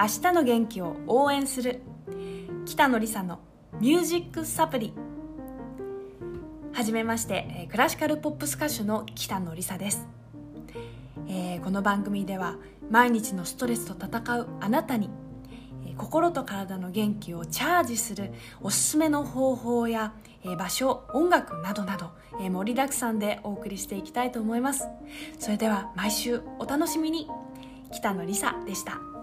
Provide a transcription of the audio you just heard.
明日の元気を応援する。北野梨沙のミュージックサプリ。はじめましてクラシカルポップス歌手の北野梨沙です、えー、この番組では毎日のストレスと戦うあなたに心と体の元気をチャージするおすすめの方法や場所音楽などなど盛りだくさんでお送りしていきたいと思います。それでは毎週お楽しみに。北野梨沙でした。